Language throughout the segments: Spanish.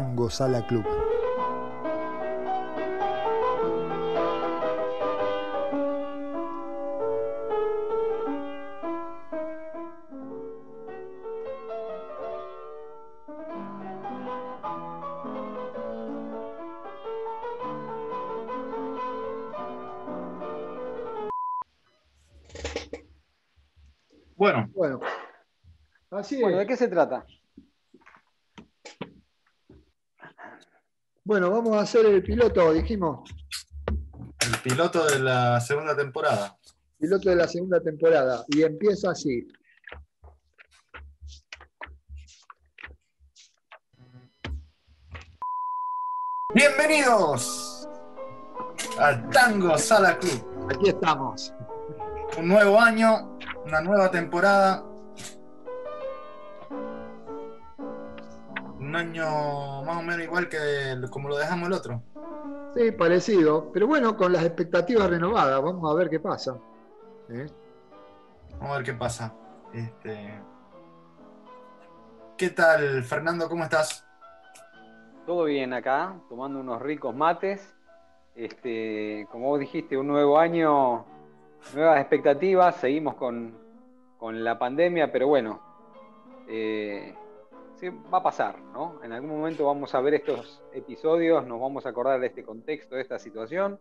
Tango Sala Club. Bueno, Bueno, así Bueno, ¿de qué se trata? Bueno, vamos a hacer el piloto, dijimos. el piloto de la segunda temporada. Piloto de la segunda temporada. Y empieza así. Bienvenidos al Tango Sala Club. Aquí estamos. Un nuevo año, una nueva temporada. Año más o menos igual que el- como lo dejamos el otro. Sí, parecido. Pero bueno, con las expectativas renovadas. Vamos a ver qué pasa. ¿Eh? Vamos a ver qué pasa. Este... ¿Qué tal, Fernando? ¿Cómo estás? Todo bien acá, tomando unos ricos mates. Este, como vos dijiste, un nuevo año, nuevas expectativas. Seguimos con, con la pandemia, pero bueno, eh, va a pasar, ¿no? En algún momento vamos a ver estos episodios, nos vamos a acordar de este contexto, de esta situación.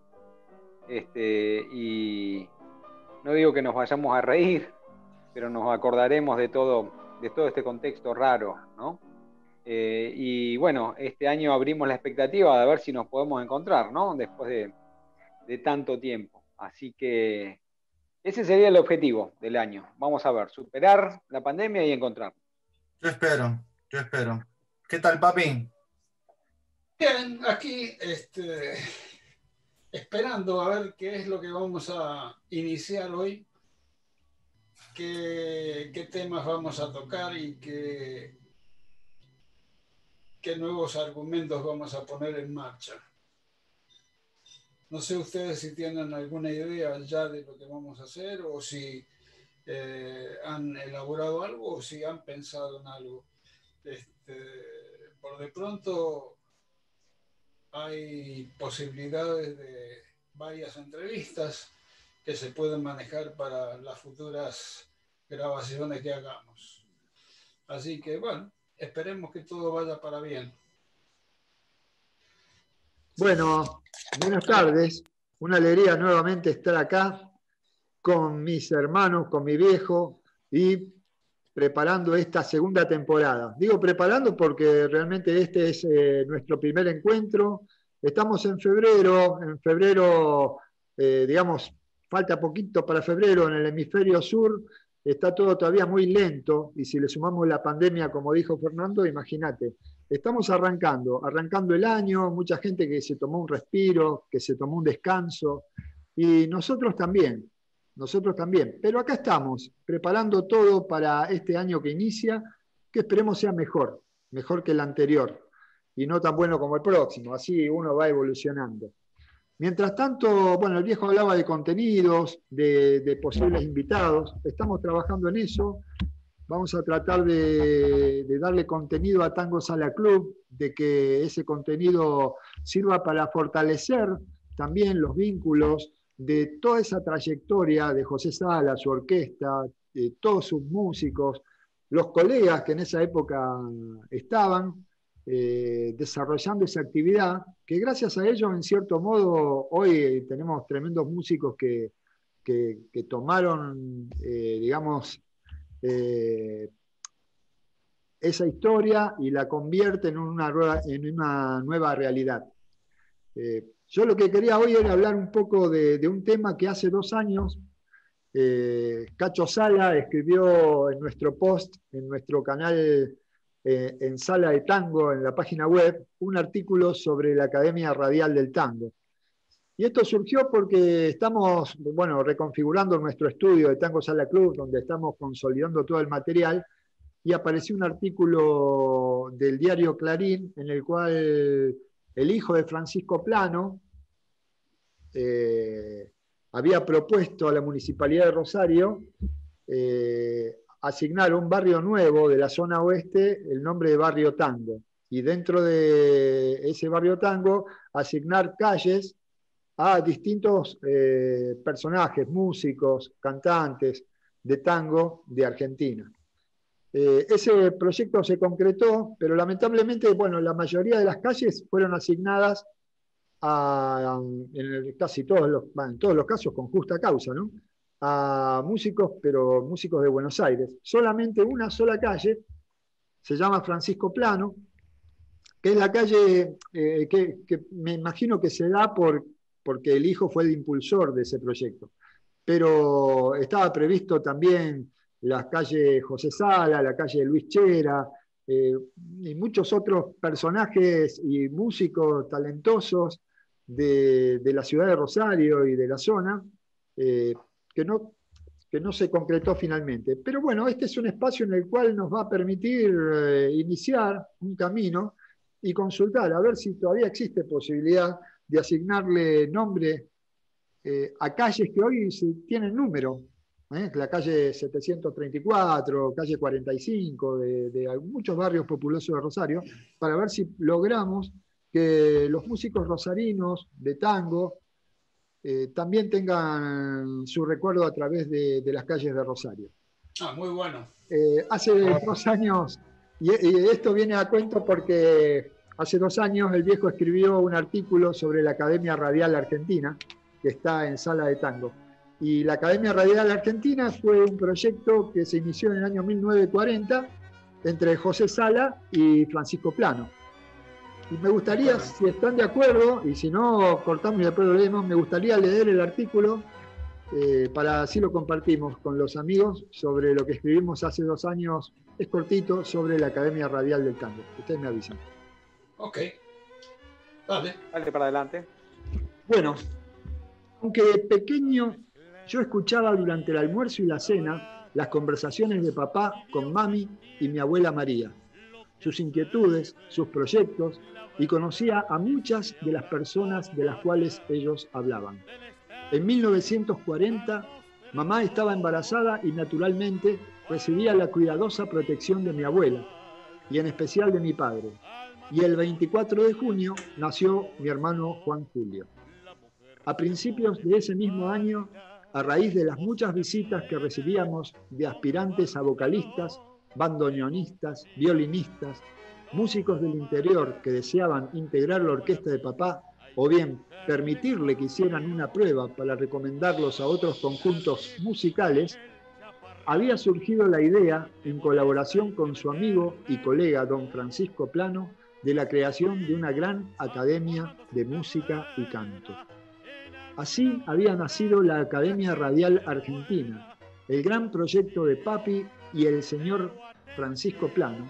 Este, y no digo que nos vayamos a reír, pero nos acordaremos de todo, de todo este contexto raro, ¿no? Eh, y bueno, este año abrimos la expectativa de ver si nos podemos encontrar, ¿no? Después de, de tanto tiempo. Así que ese sería el objetivo del año. Vamos a ver, superar la pandemia y encontrar. Yo espero, yo espero. ¿Qué tal, papi? Bien, aquí este, esperando a ver qué es lo que vamos a iniciar hoy, qué, temas vamos a tocar y qué, qué nuevos argumentos vamos a poner en marcha. No sé ustedes si tienen alguna idea ya de lo que vamos a hacer o si eh, han elaborado algo o si han pensado en algo. Este, por de pronto hay posibilidades de varias entrevistas que se pueden manejar para las futuras grabaciones que hagamos. Así que bueno, esperemos que todo vaya para bien. Bueno, buenas tardes. Una alegría nuevamente estar acá con mis hermanos, con mi viejo y preparando esta segunda temporada. Digo preparando porque realmente este es eh, nuestro primer encuentro. Estamos en febrero, en febrero, eh, digamos, falta poquito para febrero en el hemisferio sur, está todo todavía muy lento y si le sumamos la pandemia, como dijo Fernando, imagínate, estamos arrancando, arrancando el año, mucha gente que se tomó un respiro, que se tomó un descanso y nosotros también, nosotros también. Pero acá estamos, preparando todo para este año que inicia, que esperemos sea mejor, mejor que el anterior y no tan bueno como el próximo, así uno va evolucionando. Mientras tanto, bueno, el viejo hablaba de contenidos, de, posibles invitados, estamos trabajando en eso, vamos a tratar de, de, darle contenido a Tango Sala Club, de que ese contenido sirva para fortalecer también los vínculos de toda esa trayectoria de José Sala, su orquesta, de todos sus músicos, los colegas que en esa época estaban eh, desarrollando esa actividad, que gracias a ellos, en cierto modo, hoy tenemos tremendos músicos que, que, que tomaron, eh, digamos, eh, esa historia y la convierte en una, nueva realidad. Yo lo que quería hoy era hablar un poco de, un tema que hace dos años eh, Cacho Sala escribió en nuestro post, en nuestro canal eh, en Sala de Tango, en la página web, un artículo sobre la Academia Radial del Tango. Y esto surgió porque estamos, bueno, reconfigurando nuestro estudio de Tango Sala Club, donde estamos consolidando todo el material, y apareció un artículo del diario Clarín en el cual el hijo de Francisco Plano eh, había propuesto a la Municipalidad de Rosario eh, asignar un barrio nuevo de la zona oeste el nombre de Barrio Tango. y dentro de ese barrio tango asignar calles a distintos eh, personajes, músicos, cantantes de tango de Argentina. Eh, ese proyecto se concretó, pero lamentablemente, bueno, la mayoría de las calles fueron asignadas a, en casi todos los, en todos los casos con justa causa, a músicos, pero músicos de Buenos Aires. Solamente una sola calle, se llama Francisco Plano, que es la calle eh, que, me imagino que se da por, porque el hijo fue el impulsor de ese proyecto. Pero estaba previsto también la calle José Sala, la calle Luis Chera, eh, y muchos otros personajes y músicos talentosos de, la ciudad de Rosario y de la zona, eh, que no, que no se concretó finalmente. Pero bueno, este es un espacio en el cual nos va a permitir eh, iniciar un camino y consultar a ver si todavía existe posibilidad de asignarle nombre a calles que hoy tienen número. ¿Eh? La calle 734, calle 45, de, de muchos barrios populosos de Rosario, para ver si logramos que los músicos rosarinos de tango, eh, también tengan su recuerdo a través de, las calles de Rosario. Ah, muy bueno. Eh, hace dos años, y, esto viene a cuento porque hace dos años el viejo escribió un artículo sobre la Academia Radial Argentina, que está en Sala de Tango. Y la Academia Radial Argentina fue un proyecto que se inició en el año 1940 entre José Sala y Francisco Plano. Y me gustaría, si están de acuerdo, y si no cortamos y después lo leemos, me gustaría leer el artículo eh, para así lo compartimos con los amigos sobre lo que escribimos hace dos años, es cortito, sobre la Academia Radial del Tango. Ustedes me avisan. Ok. Dale. Dale para adelante. Bueno, aunque pequeño, yo escuchaba durante el almuerzo y la cena las conversaciones de papá con mami y mi abuela María, sus inquietudes, sus proyectos, y conocía a muchas de las personas de las cuales ellos hablaban. En 1940, mamá estaba embarazada y naturalmente recibía la cuidadosa protección de mi abuela, y en especial de mi padre. Y el 24 de junio nació mi hermano Juan Julio. A principios de ese mismo año, a raíz de las muchas visitas que recibíamos de aspirantes a vocalistas, bandoneonistas, violinistas, músicos del interior que deseaban integrar la orquesta de papá o bien permitirle que hicieran una prueba para recomendarlos a otros conjuntos musicales, había surgido la idea, en colaboración con su amigo y colega don Francisco Plano, de la creación de una gran academia de música y canto. Así había nacido la Academia Radial Argentina, el gran proyecto de Papi y el señor Francisco Plano,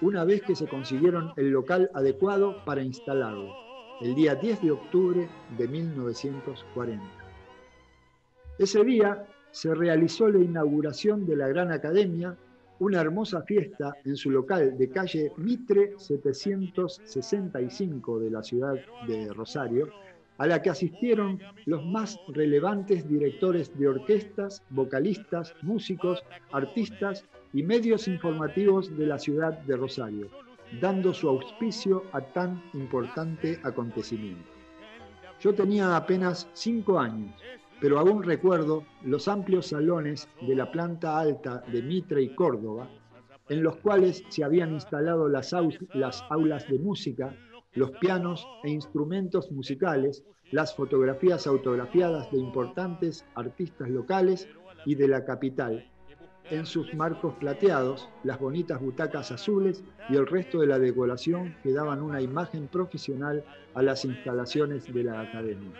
una vez que se consiguieron el local adecuado para instalarlo, el día 10 de octubre de 1940. Ese día se realizó la inauguración de la Gran Academia, una hermosa fiesta en su local de calle Mitre 765 de la ciudad de Rosario, a la que asistieron los más relevantes directores de orquestas, vocalistas, músicos, artistas y medios informativos de la ciudad de Rosario, dando su auspicio a tan importante acontecimiento. Yo tenía apenas cinco años, pero aún recuerdo los amplios salones de la planta alta de Mitre y Córdoba, en los cuales se habían instalado las, las aulas de música, los pianos e instrumentos musicales, las fotografías autografiadas de importantes artistas locales y de la capital, en sus marcos plateados, las bonitas butacas azules y el resto de la decoración que daban una imagen profesional a las instalaciones de la academia.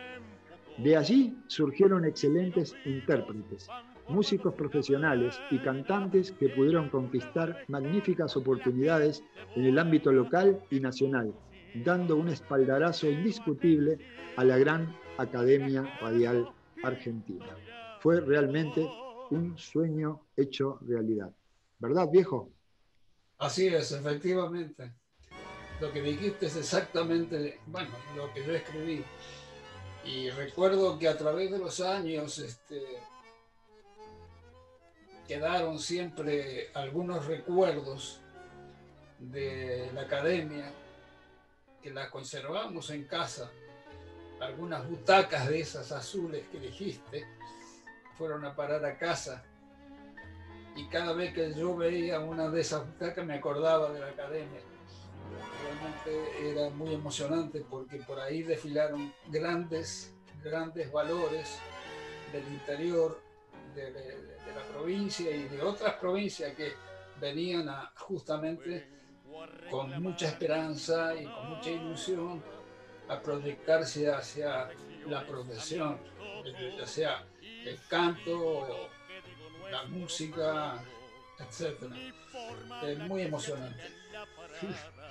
De allí surgieron excelentes intérpretes, músicos profesionales y cantantes que pudieron conquistar magníficas oportunidades en el ámbito local y nacional, dando un espaldarazo indiscutible a la gran Academia Radial Argentina. Fue realmente un sueño hecho realidad. ¿Verdad, viejo? Así es, efectivamente. Lo que dijiste es exactamente, bueno, lo que yo escribí. Y recuerdo que a través de los años este, quedaron siempre algunos recuerdos de la academia que la conservamos en casa, algunas butacas de esas azules que dijiste, fueron a parar a casa. Y cada vez que yo veía una de esas butacas me acordaba de la academia. Realmente era muy emocionante porque por ahí desfilaron grandes, grandes valores del interior de, de la provincia y de otras provincias que venían justamente con mucha esperanza y con mucha ilusión a proyectarse hacia la profesión, ya sea el canto, la música, etc. Es muy emocionante.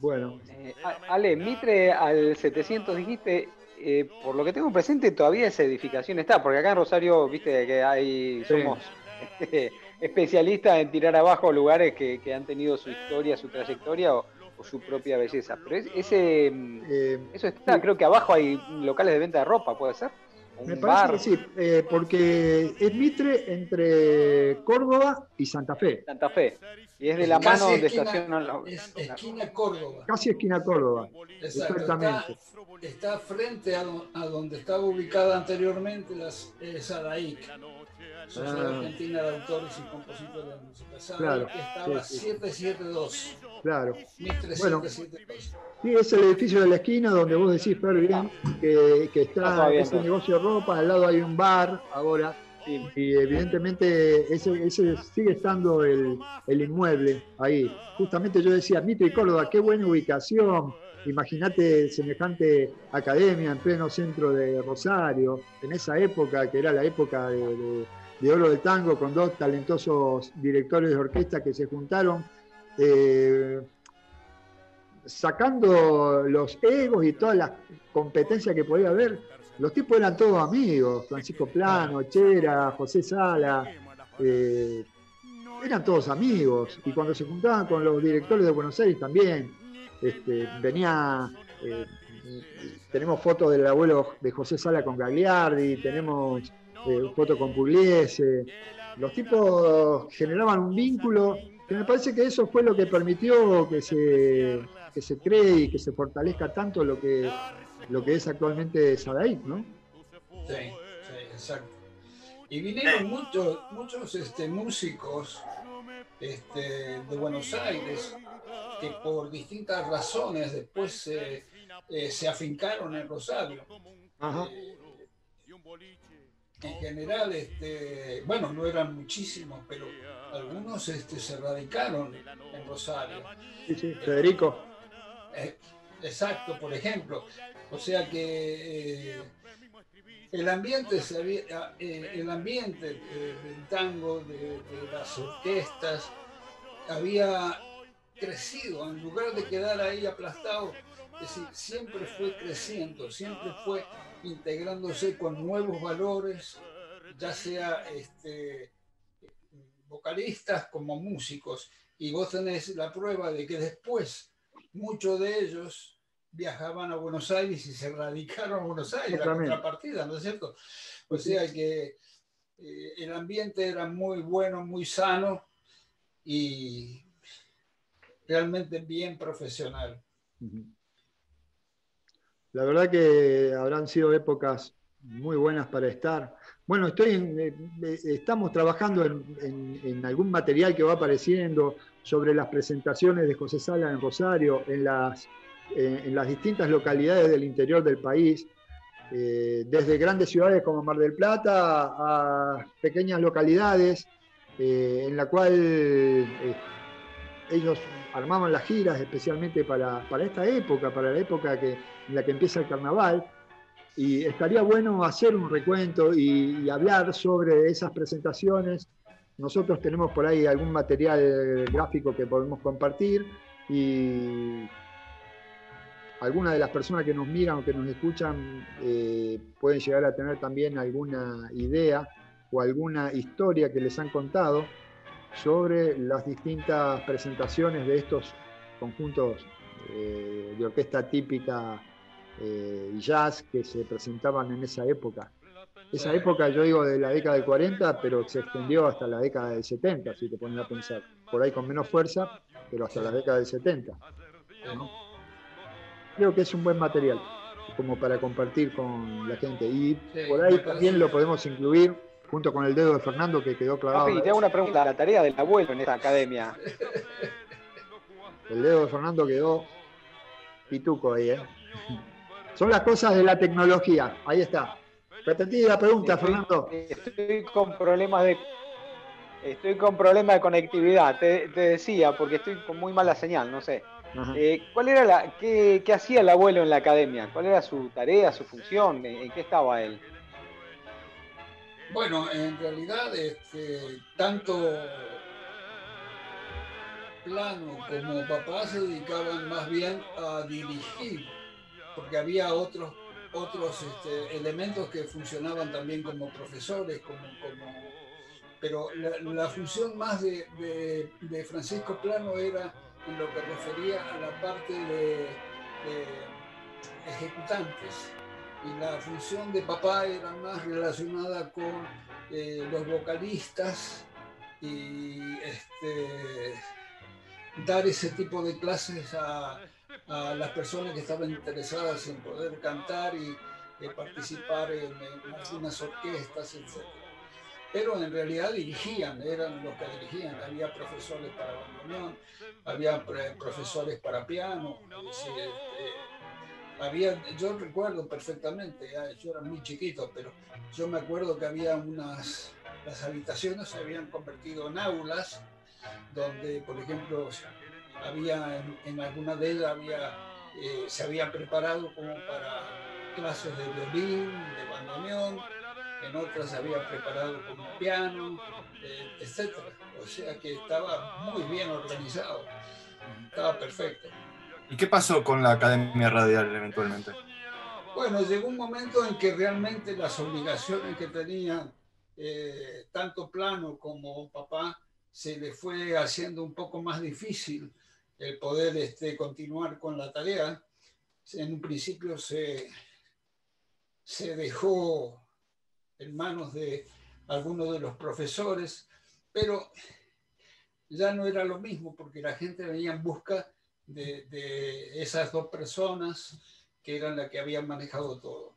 Bueno. Eh, Ale, Mitre al 700 dijiste, eh, por lo que tengo presente, todavía esa edificación está, porque acá en Rosario, viste que hay, somos especialistas en tirar abajo lugares que, han tenido su historia, su trayectoria o, su propia belleza. Pero ese, mm, eh, eso está, creo que abajo hay locales de venta de ropa, ¿puede ser? Me parece que sí, eh, porque es Mitre entre Córdoba y Santa Fe. Santa Fe. Y es de la mano donde estacionan Es esquina Córdoba. Casi esquina Córdoba. Exactamente. Está, frente a, donde estaba ubicada anteriormente las eh, Sadaic. Sociedad ah. Argentina de Autores y Compositores de Música. claro, que estaba 772. Claro. Bueno, sí, es el edificio de la esquina donde vos decís, Fer, bien, que, que está ese negocio de ropa, al lado hay un bar ahora. Y evidentemente ese, sigue estando el, el, inmueble ahí. Justamente yo decía, Mitre y Córdoba, qué buena ubicación. Imagínate semejante academia en pleno centro de Rosario, en esa época que era la época de de Oro del Tango con dos talentosos directores de orquesta que se juntaron, eh, sacando los egos y todas las competencias que podía haber. Los tipos eran todos amigos, Francisco Plano, Chera, José Sala, eh, eran todos amigos. Y cuando se juntaban con los directores de Buenos Aires también, este, venía... Eh, tenemos fotos del abuelo de José Sala con Gagliardi, tenemos eh, foto con Pugliese. Los tipos generaban un vínculo que me parece que eso fue lo que permitió que se, que se cree y que se fortalezca tanto lo que, lo que es actualmente Sadaik, ¿no? Sí, sí, exacto. Y vinieron muchos, muchos este, músicos este, de Buenos Aires que por distintas razones después eh, se afincaron en Rosario. Ajá. Eh, en general, este, bueno, no eran muchísimos, pero algunos este, se radicaron en Rosario. Sí, sí, Federico. Eh, exacto, por ejemplo. O sea que eh, el ambiente, se había, eh, el ambiente del tango, de, las orquestas, había crecido, en lugar de quedar ahí aplastado, es decir, siempre fue creciendo, siempre fue integrándose con nuevos valores, ya sea este, vocalistas como músicos. Y vos tenés la prueba de que después muchos de ellos viajaban a Buenos Aires y se radicaron a Buenos Aires, la contrapartida, ¿no es cierto? O sea que eh, el ambiente era muy bueno, muy sano y realmente bien profesional. La verdad que habrán sido épocas muy buenas para estar. Bueno, estoy eh, eh, estamos trabajando en, algún material que va apareciendo sobre las presentaciones de José Sala en Rosario, en las, eh, en las distintas localidades del interior del país, desde grandes ciudades como Mar del Plata a pequeñas localidades, en la cual ellos armaban las giras especialmente para, esta época, para la época que, en la que empieza el carnaval. Y estaría bueno hacer un recuento y, hablar sobre esas presentaciones. Nosotros tenemos por ahí algún material gráfico que podemos compartir y algunas de las personas que nos miran o que nos escuchan eh, pueden llegar a tener también alguna idea o alguna historia que les han contado sobre las distintas presentaciones de estos conjuntos eh, de orquesta típica eh, jazz que se presentaban en esa época. Esa época, yo digo, de la década del 40, pero se extendió hasta la década del 70, si te pones a pensar. Por ahí con menos fuerza, pero hasta la década del 70. creo que es un buen material como para compartir con la gente. Y por ahí también lo podemos incluir junto con el dedo de Fernando que quedó clavado. Papi, te hago una pregunta. La tarea del abuelo en esta academia. El dedo de Fernando quedó pituco ahí, ¿eh? Son las cosas de la tecnología. Ahí está. Repetí la pregunta, Estoy- Fernando. Estoy con problemas de. Estoy con problemas de conectividad, te, te decía, porque estoy con muy mala señal, no sé. Eh, ¿Cuál era la, qué, qué hacía el abuelo en la academia? ¿Cuál era su tarea, su función? ¿En, en qué estaba él? Bueno, en realidad, este, tanto Plano como papá se dedicaban más bien a dirigir, porque había otros, otros este, elementos que funcionaban también como profesores, como, como- pero la, función más de, de- Francisco Plano era en lo que refería a la parte de ejecutantes y la función de papá era más relacionada con eh, los vocalistas y este, dar ese tipo de clases a, a las personas que estaban interesadas en poder cantar y eh, participar en, algunas orquestas, etc. Pero en realidad dirigían, eran los que dirigían. Había profesores para bandoneón, había pre- profesores para piano, es este, había, yo recuerdo perfectamente, yo era muy chiquito, pero yo me acuerdo que había unas, las habitaciones se habían convertido en aulas, donde, por ejemplo, había, en, en alguna de ellas había, eh, se habían preparado como para clases de violín, de bandoneón, en otras se había preparado como piano, eh, etc. O sea que estaba muy bien organizado, estaba perfecto. ¿Y qué pasó con la Academia Radial eventualmente? Bueno, llegó un momento en que realmente las obligaciones que tenían eh, tanto Plano como papá se le fue haciendo un poco más difícil el poder este, continuar con la tarea. En un principio se, se dejó en manos de algunos de los profesores, pero ya no era lo mismo porque la gente venía en busca de, esas dos personas que eran las que habían manejado todo.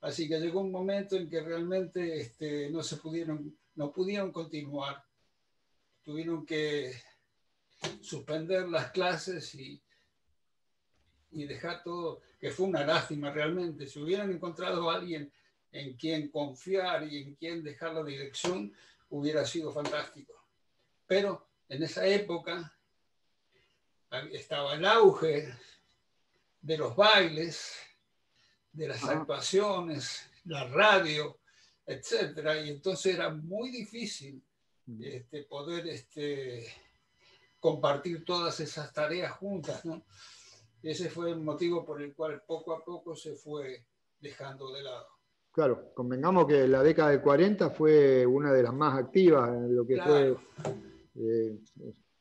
Así que llegó un momento en que realmente este, no se pudieron, no pudieron continuar. Tuvieron que suspender las clases y, y dejar todo, que fue una lástima realmente. Si hubieran encontrado a alguien en quien confiar y en quien dejar la dirección, hubiera sido fantástico. Pero en esa época estaba el auge de los bailes, de las actuaciones, la radio, etcétera, y entonces era muy difícil este, poder este, compartir todas esas tareas juntas, ¿no? Ese fue el motivo por el cual poco a poco se fue dejando de lado. Claro, convengamos que la década del 40 fue una de las más activas en lo que Claro. fue eh,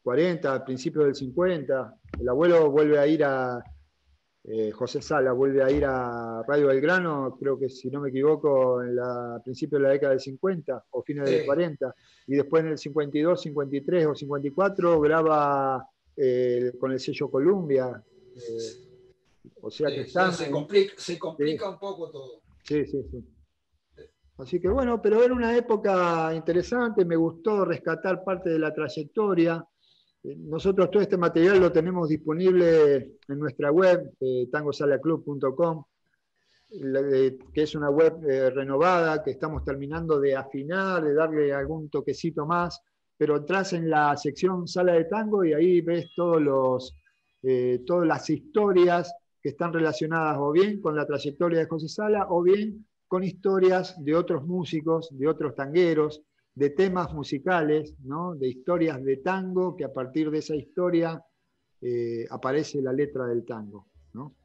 40, principios del 50. El abuelo vuelve a ir a, eh, José Sala vuelve a ir a Radio Belgrano, creo que si no me equivoco, en la, a principios de la década del 50 o fines del Sí. 40. Y después en el 52, 53 o 54 graba eh, con el sello Columbia. eh, o sea que están se en- complica, se complica un poco todo. Sí, sí, sí. Así que bueno, pero era una época interesante, me gustó rescatar parte de la trayectoria. Eh, Nosotros todo este material lo tenemos disponible en nuestra web, eh, tangosalaclub.com, la- eh, que es una web renovada, que estamos terminando de afinar, de darle algún toquecito más, pero entras en la sección sala de tango y ahí ves todos los, todas las historias que están relacionadas o bien con la trayectoria de José Sala o bien con historias de otros músicos, de otros tangueros, de temas musicales, ¿no? de historias de tango, que a partir de esa historia eh, aparece la letra del tango. ¿no?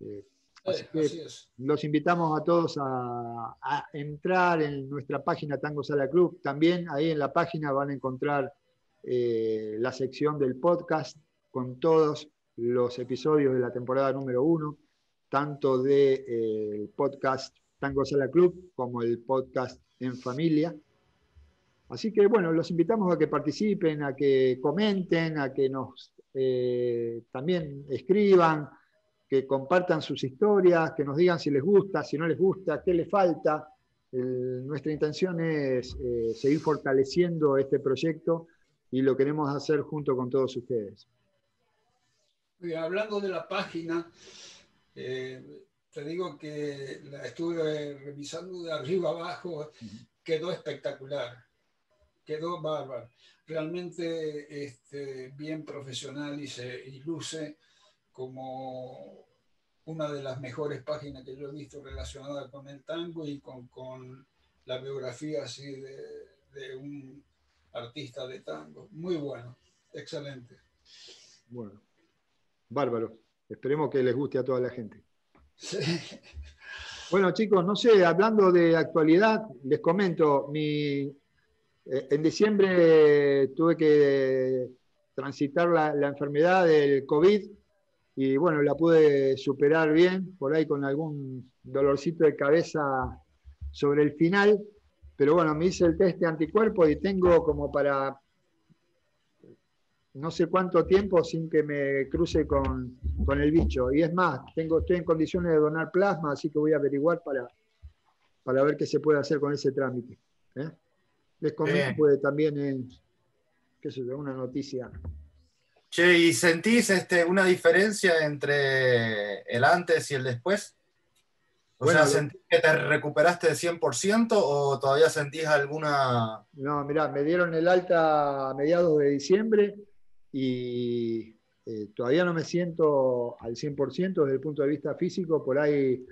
Eh, Así Eh, que- así los invitamos a todos a, a entrar en nuestra página Tango Sala Club. También ahí en la página van a encontrar eh, la sección del podcast con todos los episodios de la temporada número uno, tanto del de, podcast Tango Sala Club como el podcast En Familia. Así que bueno, los invitamos a que participen, a que comenten, a que nos eh, también escriban que compartan sus historias, que nos digan si les gusta, si no les gusta, qué les falta. nuestra intención es eh, seguir fortaleciendo este proyecto y lo queremos hacer junto con todos ustedes. hablando de la página, eh, te digo que la estuve revisando de arriba abajo, quedó espectacular, quedó bárbaro, realmente este, bien profesional y se y luce como una de las mejores páginas que yo he visto relacionada con el tango y con, con la biografía así de, de, un artista de tango. Muy bueno, excelente. Bueno, bárbaro. Esperemos que les guste a toda la gente. Bueno, chicos, no sé, hablando de actualidad, les comento, mi, en diciembre tuve que transitar la, enfermedad del COVID y bueno, la pude superar bien, por ahí con algún dolorcito de cabeza sobre el final, pero bueno, me hice el test de anticuerpos y tengo como para no sé cuánto tiempo sin que me cruce con, el bicho. Y es más, tengo, estoy en condiciones de donar plasma, así que voy a averiguar para, para ver qué se puede hacer con ese trámite. ¿eh? Les comento, puede también, es qué sé yo, una noticia Che, ¿y sentís este, una diferencia entre el antes y el después? O sea, ¿sentís que te recuperaste de 100% o todavía sentís alguna...? No, mirá, me dieron el alta a mediados de diciembre y eh, todavía no me siento al 100% desde el punto de vista físico, por ahí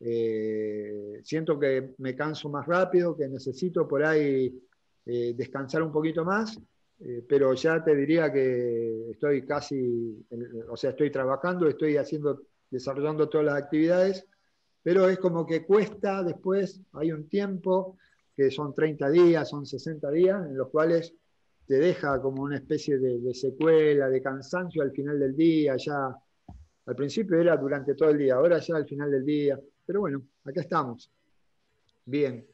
eh, siento que me canso más rápido, que necesito por ahí eh, descansar un poquito más eh, pero ya te diría que estoy casi, o sea, estoy trabajando, estoy haciendo, desarrollando todas las actividades, pero es como que cuesta después, hay un tiempo que son 30 días, son 60 días, en los cuales te deja como una especie de, secuela, de cansancio al final del día, ya al principio era durante todo el día, ahora ya al final del día, pero bueno, acá estamos. Bien.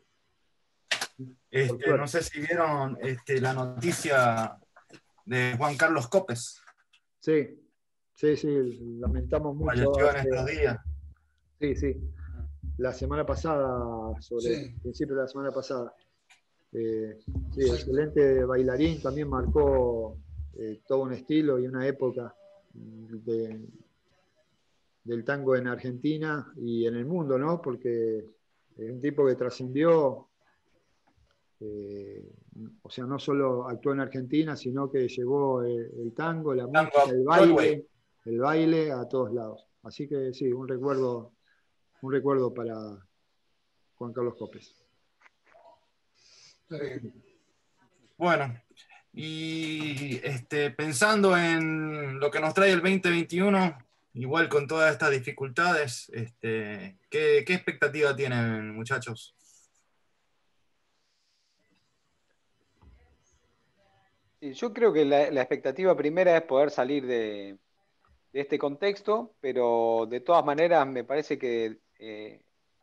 Este, no sé si vieron este, la noticia de Juan Carlos Copes. Sí, sí, sí, lamentamos mucho. en estos días. Sí, sí. La semana pasada, sobre el principio de la semana pasada. Eh, sí, excelente bailarín, también marcó eh, todo un estilo y una época del tango en Argentina y en el mundo, ¿no? Porque es un tipo que trascendió eh, o sea, no solo actuó en Argentina, sino que llevó el, tango, la música, el baile, el baile a todos lados. Así que sí, un recuerdo, un recuerdo para Juan Carlos Copes. Bueno, y este, pensando en lo que nos trae el 2021, igual con todas estas dificultades, este, ¿qué, ¿qué expectativa tienen, muchachos? Yo creo que la, expectativa primera es poder salir de, este contexto, pero de todas maneras me parece que eh,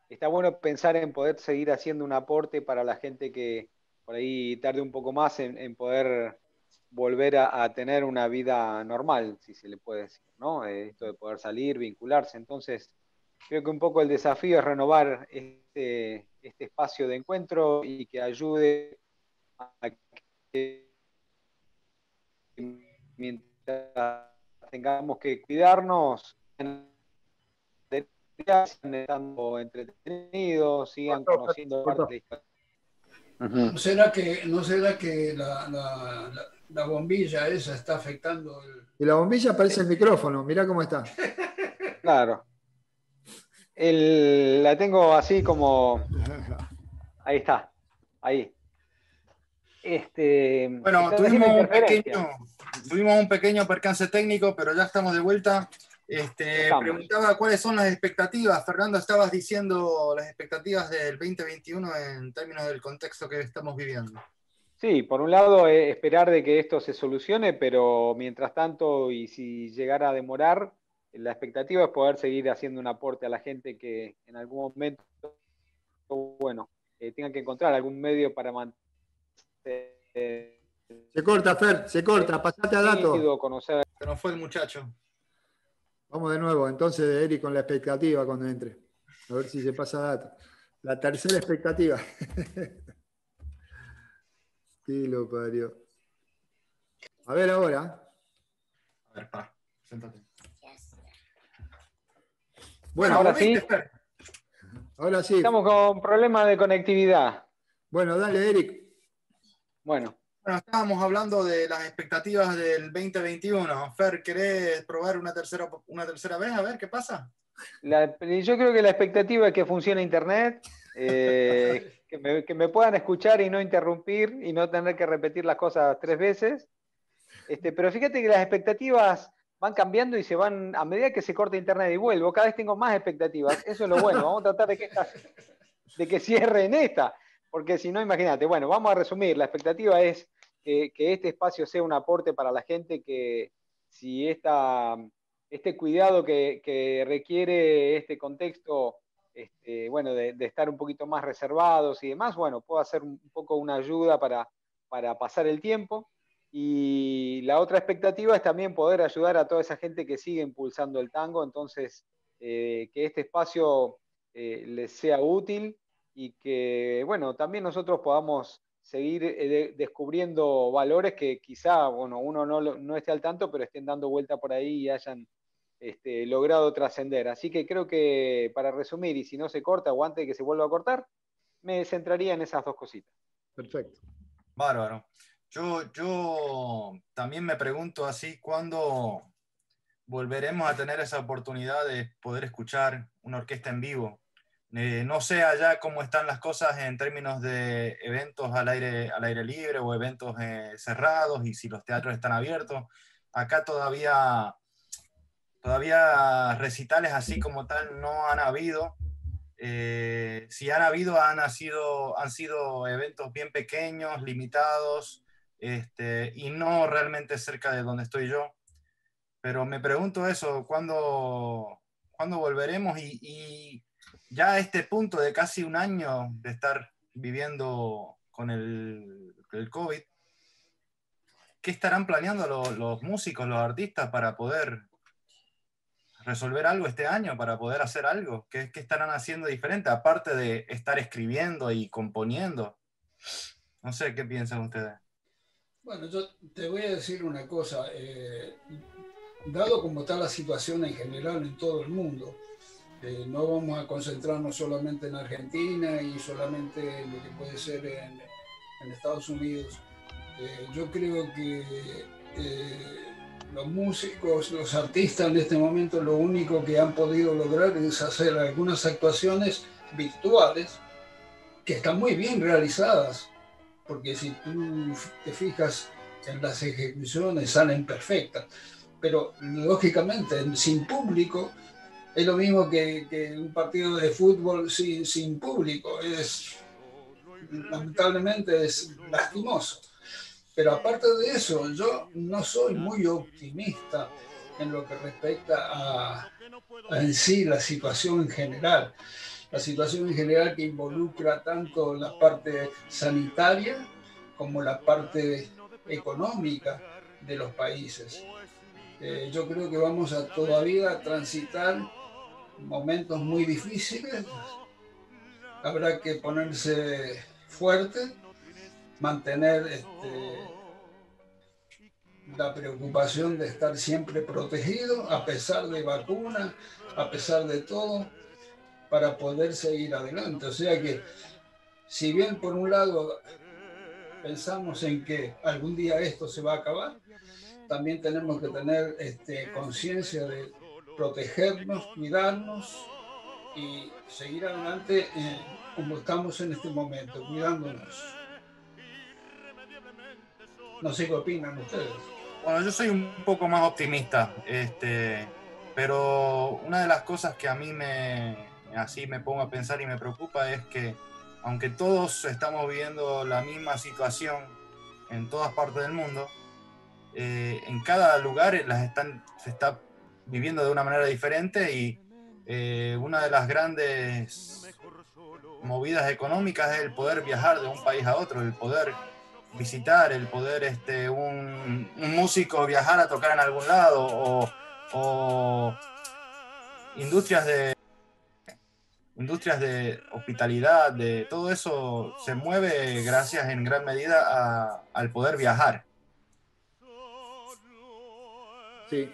está bueno pensar en poder seguir haciendo un aporte para la gente que por ahí tarde un poco más en, poder volver a, tener una vida normal, si se le puede decir, ¿no? Eh, esto de poder salir, vincularse. Entonces, creo que un poco el desafío es renovar este, este espacio de encuentro y que ayude a que mientras tengamos que cuidarnos, estando entretenidos, sigan conociendo parte ¿No será que, no será que la, la, la, bombilla esa está afectando? El... Y la bombilla parece el micrófono, mira cómo está. Claro. El, la tengo así como... Ahí está, ahí. Este, bueno, tuvimos un, pequeño, tuvimos un, pequeño, percance técnico, pero ya estamos de vuelta. Este, preguntaba cuáles son las expectativas. Fernando, estabas diciendo las expectativas del 2021 en términos del contexto que estamos viviendo. Sí, por un lado eh, esperar de que esto se solucione, pero mientras tanto y si llegara a demorar, la expectativa es poder seguir haciendo un aporte a la gente que en algún momento, bueno, eh, tenga que encontrar algún medio para mantener se corta, Fer, se corta, pasate a dato. Se nos fue el muchacho. Vamos de nuevo, entonces, Eric, con la expectativa cuando entre. A ver si se pasa data. La tercera expectativa. sí, lo parió. A ver ahora. A ver, pa, Siéntate. Bueno, ahora sí. Ahora sí. Estamos con problemas de conectividad. Bueno, dale, Eric. Bueno. Bueno, estábamos hablando de las expectativas del 2021. Fer, ¿querés probar una tercera, una tercera vez? A ver qué pasa. yo creo que la expectativa es que funcione Internet, eh, que, me, puedan escuchar y no interrumpir y no tener que repetir las cosas tres veces. Este, pero fíjate que las expectativas van cambiando y se van, a medida que se corta Internet y vuelvo, cada vez tengo más expectativas. Eso es lo bueno. Vamos a tratar de que, de que cierre en esta. Porque si no, imagínate, bueno, vamos a resumir. La expectativa es que, este espacio sea un aporte para la gente que si esta, este cuidado que, requiere este contexto, este, bueno, de, estar un poquito más reservados y demás, bueno, pueda ser un poco una ayuda para, para pasar el tiempo. Y la otra expectativa es también poder ayudar a toda esa gente que sigue impulsando el tango, entonces eh, que este espacio eh, les sea útil y que, bueno, también nosotros podamos seguir eh, descubriendo valores que quizá, bueno, uno no, no, esté al tanto, pero estén dando vuelta por ahí y hayan este, logrado trascender. Así que creo que, para resumir, y si no se corta o antes de que se vuelva a cortar, me centraría en esas dos cositas. Perfecto. Bárbaro. Yo, yo también me pregunto así, ¿cuándo volveremos a tener esa oportunidad de poder escuchar una orquesta en vivo? Eh, no sé allá cómo están las cosas en términos de eventos al aire, al aire libre o eventos eh, cerrados y si los teatros están abiertos. Acá todavía, todavía recitales así como tal no han habido. Eh, si han habido, han, sido, han sido eventos bien pequeños, limitados este, y no realmente cerca de donde estoy yo. Pero me pregunto eso, ¿cuándo, ¿cuándo volveremos? y ya a este punto de casi un año de estar viviendo con el, COVID, ¿qué estarán planeando los, músicos, los artistas para poder resolver algo este año, para poder hacer algo? ¿Qué, ¿Qué, estarán haciendo diferente, aparte de estar escribiendo y componiendo? No sé, ¿qué piensan ustedes? Bueno, yo te voy a decir una cosa. Eh, dado como está la situación en general en todo el mundo, este, no vamos a concentrarnos solamente en Argentina y solamente en lo que puede ser en, Estados Unidos. Eh, yo creo que eh, los músicos, los artistas en este momento lo único que han podido lograr es hacer algunas actuaciones virtuales que están muy bien realizadas, porque si tú te fijas en las ejecuciones salen perfectas, pero lógicamente sin público es lo mismo que, un partido de fútbol sin, sin, público. Es, lamentablemente es lastimoso. Pero aparte de eso, yo no soy muy optimista en lo que respecta a, en sí la situación en general. La situación en general que involucra tanto la parte sanitaria como la parte económica de los países. Eh, yo creo que vamos a todavía transitar momentos muy difíciles, habrá que ponerse fuerte, mantener este, la preocupación de estar siempre protegido, a pesar de vacunas, a pesar de todo, para poder seguir adelante. O sea que, si bien por un lado pensamos en que algún día esto se va a acabar, también tenemos que tener este, conciencia de protegernos, cuidarnos y seguir adelante eh, como estamos en este momento, cuidándonos. No sé qué opinan ustedes. Bueno, yo soy un poco más optimista, este, pero una de las cosas que a mí me, así me pongo a pensar y me preocupa es que aunque todos estamos viviendo la misma situación en todas partes del mundo, eh, en cada lugar las están, se está viviendo de una manera diferente y eh, una de las grandes movidas económicas es el poder viajar de un país a otro, el poder visitar, el poder este, un, músico viajar a tocar en algún lado o, industrias de industrias de hospitalidad, de todo eso se mueve gracias en gran medida al poder viajar. Sí,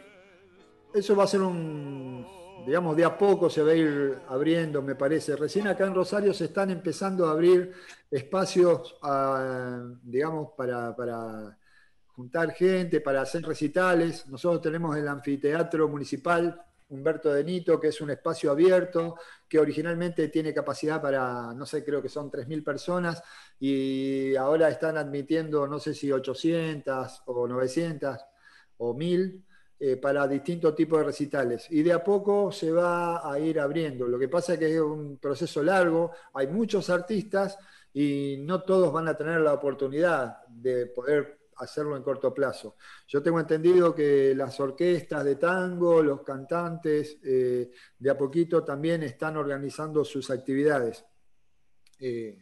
eso va a ser un, digamos, de a poco se va a ir abriendo, me parece. Recién acá en Rosario se están empezando a abrir espacios, ah, digamos, para, para juntar gente, para hacer recitales. Nosotros tenemos el anfiteatro municipal Humberto de Nito, que es un espacio abierto, que originalmente tiene capacidad para, no sé, creo que son 3.000 personas, y ahora están admitiendo, no sé si 800 o 900 o 1.000 eh, para distintos tipos de recitales. Y de a poco se va a ir abriendo. Lo que pasa es que es un proceso largo, hay muchos artistas y no todos van a tener la oportunidad de poder hacerlo en corto plazo. Yo tengo entendido que las orquestas de tango, los cantantes, eh, de a poquito también están organizando sus actividades. Eh,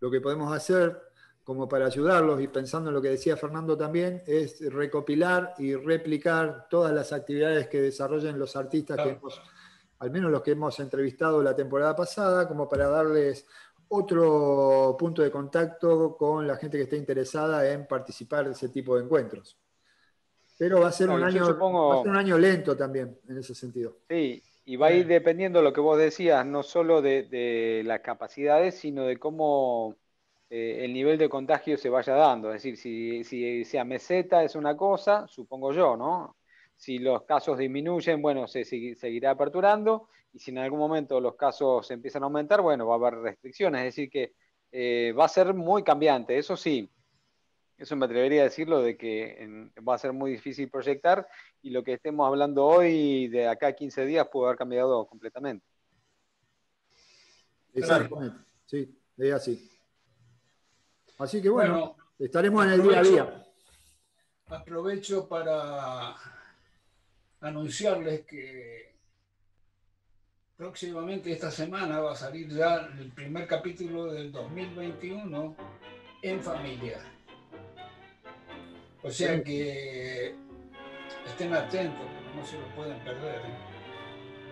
lo que podemos hacer como para ayudarlos y pensando en lo que decía Fernando también, es recopilar y replicar todas las actividades que desarrollen los artistas que hemos, al menos los que hemos entrevistado la temporada pasada, como para darles otro punto de contacto con la gente que esté interesada en participar de ese tipo de encuentros. Pero va a ser, un, año, un año lento también en ese sentido. Sí, y va a ir dependiendo lo que vos decías, no solo de, las capacidades, sino de cómo eh, el nivel de contagio se vaya dando. Es decir, si, si meseta es una cosa, supongo yo, ¿no? Si los casos disminuyen, bueno, se seguirá aperturando y si en algún momento los casos empiezan a aumentar, bueno, va a haber restricciones. Es decir, que eh, va a ser muy cambiante, eso sí. Eso me atrevería a decirlo de que va a ser muy difícil proyectar y lo que estemos hablando hoy de acá a 15 días puede haber cambiado completamente. Exactamente, sí, es así. Así que bueno estaremos en el día a día. Aprovecho para anunciarles que próximamente esta semana va a salir ya el primer capítulo del 2021 en familia. O sea que estén atentos, no se lo pueden perder. ¿eh?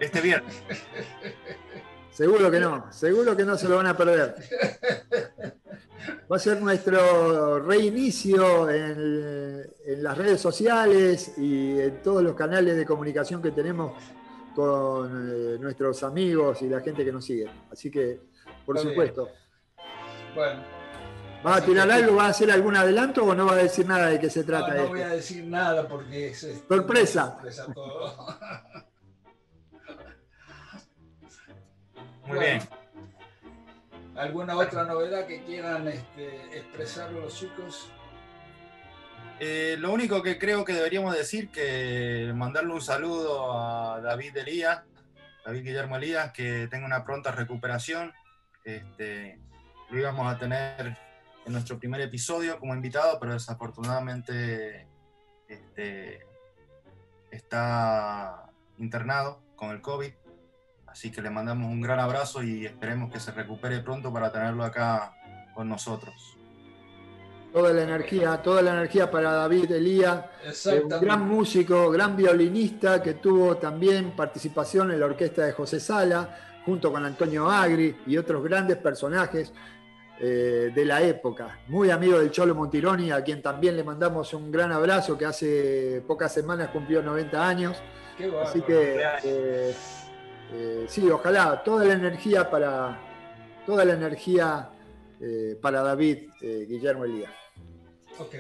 Este viernes. seguro que no, seguro que no se lo van a perder. Va a ser nuestro reinicio en, las redes sociales y en todos los canales de comunicación que tenemos con eh, nuestros amigos y la gente que nos sigue. Así que, por supuesto. Bueno. ¿Va a tirar algo? ¿Va a hacer algún adelanto o no va a decir nada de qué se trata? No, no voy a decir nada porque es este, sorpresa. Muy bien. ¿Alguna otra novedad que quieran este, expresar los chicos? Eh, lo único que creo que deberíamos decir que mandarle un saludo a David Elías, David Guillermo Elías, que tenga una pronta recuperación. Este, lo íbamos a tener en nuestro primer episodio como invitado, pero desafortunadamente este, está internado con el COVID. Así que le mandamos un gran abrazo y esperemos que se recupere pronto para tenerlo acá con nosotros. Toda la energía, toda la energía para David Elía, un gran músico, gran violinista que tuvo también participación en la orquesta de José Sala, junto con Antonio Agri y otros grandes personajes eh, de la época. Muy amigo del Cholo Montironi, a quien también le mandamos un gran abrazo, que hace pocas semanas cumplió 90 años. Así que eh, eh, sí, ojalá, toda la energía para, toda la energía eh, para David eh, Guillermo Elías. Ok.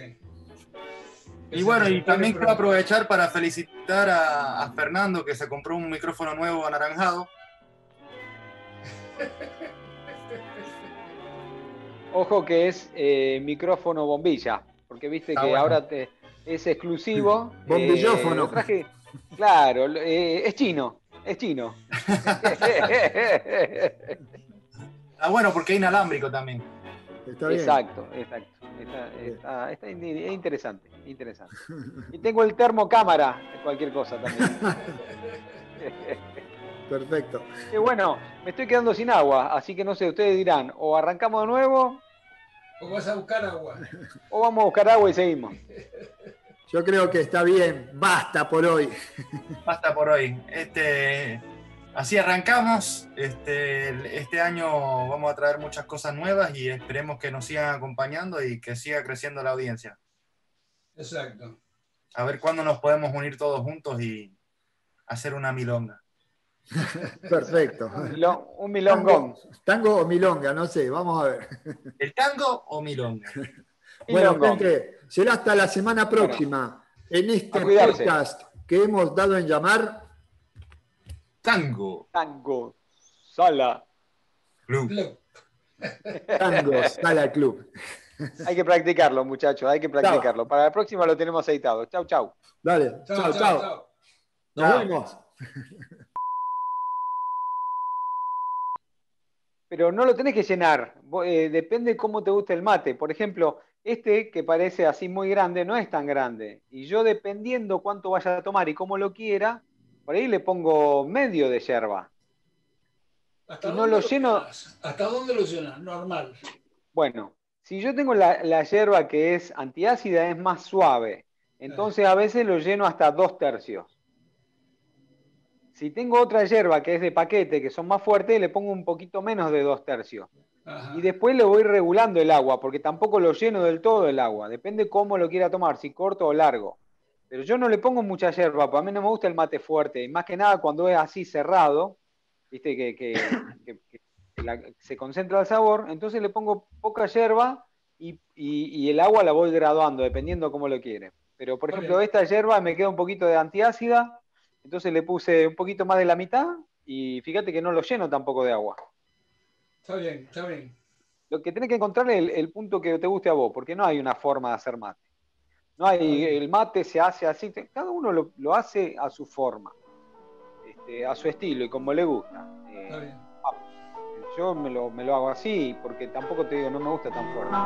Y bueno, y también quiero aprovechar para felicitar a, Fernando que se compró un micrófono nuevo anaranjado. Ojo que es micrófono bombilla, porque viste que ahora te, es exclusivo. Bombillófono. claro, es chino es chino. ah, bueno, porque es inalámbrico también. Exacto, exacto. Está, es interesante, interesante. Y tengo el termocámara, cualquier cosa también. Perfecto. Y bueno, me estoy quedando sin agua, así que no sé, ustedes dirán, o arrancamos de nuevo. O vas a buscar agua. O vamos a buscar agua y seguimos. Yo creo que está bien, basta por hoy. Basta por hoy. Este, así arrancamos. Este, este año vamos a traer muchas cosas nuevas y esperemos que nos sigan acompañando y que siga creciendo la audiencia. Exacto. A ver cuándo nos podemos unir todos juntos y hacer una milonga. Perfecto. Un milongón. Tango, o milonga, no sé, vamos a ver. ¿El tango o milonga? bueno, gente, será hasta la semana próxima en este podcast que hemos dado en llamar Tango. Tango. Sala. Club. Tango, Sala Club. Hay que practicarlo, muchachos, hay que practicarlo. Para la próxima lo tenemos aceitado. Chau, chau. Dale, chau, chau. Nos vemos. Pero no lo tenés que llenar. Eh, depende cómo te guste el mate. Por ejemplo, este que parece así muy grande no es tan grande. Y yo dependiendo cuánto vaya a tomar y cómo lo quiera, por ahí le pongo medio de yerba. ¿Hasta no lo lleno. ¿Hasta dónde lo llenas? Normal. Bueno, si yo tengo la, la, yerba que es antiácida, es más suave. Entonces a veces lo lleno hasta dos tercios. Si tengo otra yerba que es de paquete, que son más fuertes, le pongo un poquito menos de dos tercios. Y después le voy regulando el agua, porque tampoco lo lleno del todo el agua. Depende cómo lo quiera tomar, si corto o largo. Pero yo no le pongo mucha yerba, porque a mí no me gusta el mate fuerte. Y más que nada cuando es así cerrado, viste que, se concentra el sabor, entonces le pongo poca yerba y, el agua la voy graduando, dependiendo cómo lo quiere. Pero por ejemplo, esta yerba me queda un poquito de antiácida, entonces le puse un poquito más de la mitad y fíjate que no lo lleno tampoco de agua. Está bien, está bien. Lo que tenés que encontrar es el, punto que te guste a vos, porque no hay una forma de hacer mate. No hay, el mate se hace así, cada uno lo, hace a su forma, este, a su estilo y como le gusta. está bien. Ah, yo me lo, me lo hago así, porque tampoco te digo, no me gusta tan fuerte.